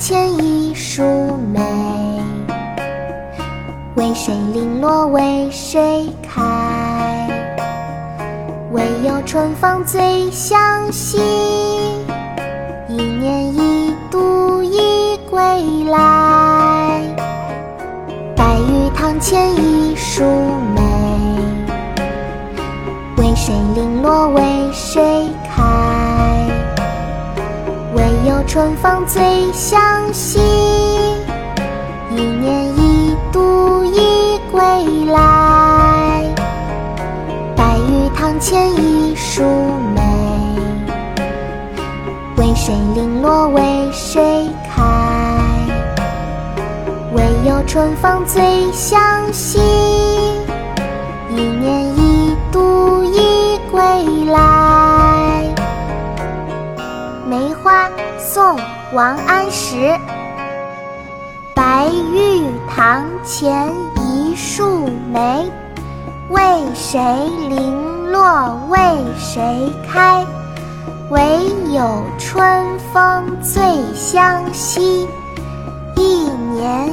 前一树梅，为谁零落为谁开？唯有春风最相惜，一年一度一归来。白玉堂前一树梅，为谁零落为谁开？春风最相惜，一年一度一归来。白玉堂前一树梅，为谁零落为谁开？唯有春风最相惜，宋·王安石。白玉堂前一树梅，为谁零落为谁开？唯有春风最相惜，一年